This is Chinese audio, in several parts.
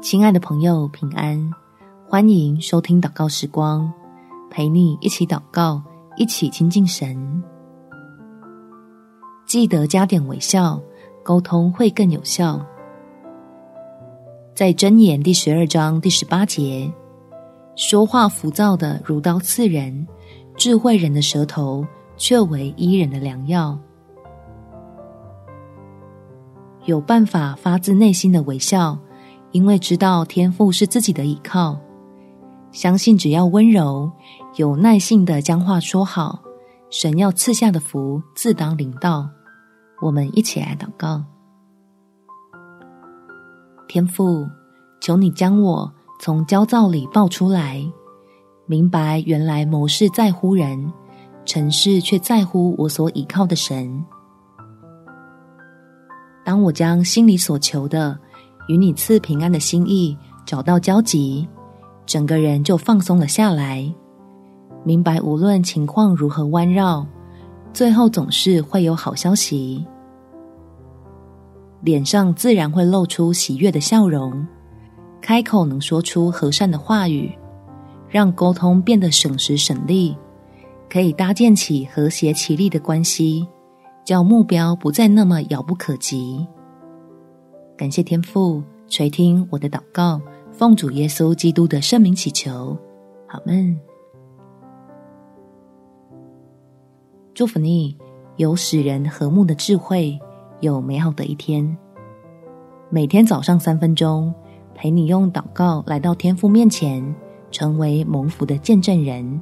亲爱的朋友，平安！欢迎收听祷告时光，陪你一起祷告，一起亲近神。记得加点微笑，沟通会更有效。在箴言第十二章第十八节，说话浮躁的如刀刺人，智慧人的舌头却为伊人的良药。有办法发自内心的微笑。因为知道天父是自己的依靠，相信只要温柔、有耐性的将话说好，神要赐下的福自当领到。我们一起来祷告：天父，求你将我从焦躁里抱出来，明白原来谋事在乎人，成事却在乎我所倚靠的神。当我将心里所求的，与你赐平安的心意找到交集，整个人就放松了下来。明白无论情况如何弯绕，最后总是会有好消息。脸上自然会露出喜悦的笑容，开口能说出和善的话语，让沟通变得省时省力，可以搭建起和谐其利的关系，叫目标不再那么遥不可及。感谢天父垂听我的祷告，奉主耶稣基督的圣名祈求，好们。祝福你有使人和睦的智慧，有美好的一天。每天早上三分钟，陪你用祷告来到天父面前，成为蒙福的见证人。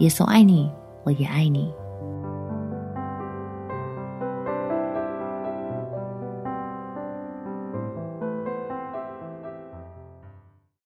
耶稣爱你，我也爱你。